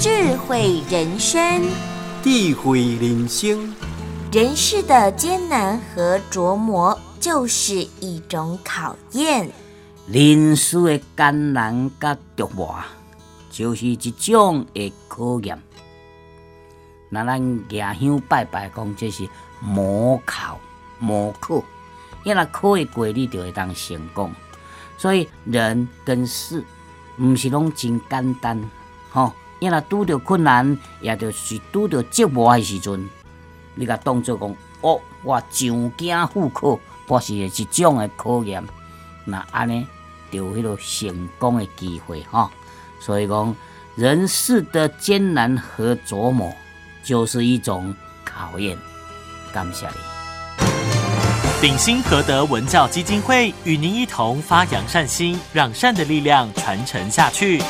智慧人生，智慧人生，人世的艰难和琢磨就是一种考验。人世的艰难甲琢磨，就是一种的考验。那咱家乡拜拜讲，这是模考、模考，因为考会过，你就会当成功。所以人跟事，毋是拢真简单，吼。因为拄着困难，也就是拄着折磨的时阵，你甲当作讲，哦，我上惊赴考，或是一种的考验，那安尼就有迄个成功的机会，吼。所以讲，人世的艰难和琢磨，就是一种考验。感谢你。鼎新和德文教基金会与您一同发扬善心，让善的力量传承下去。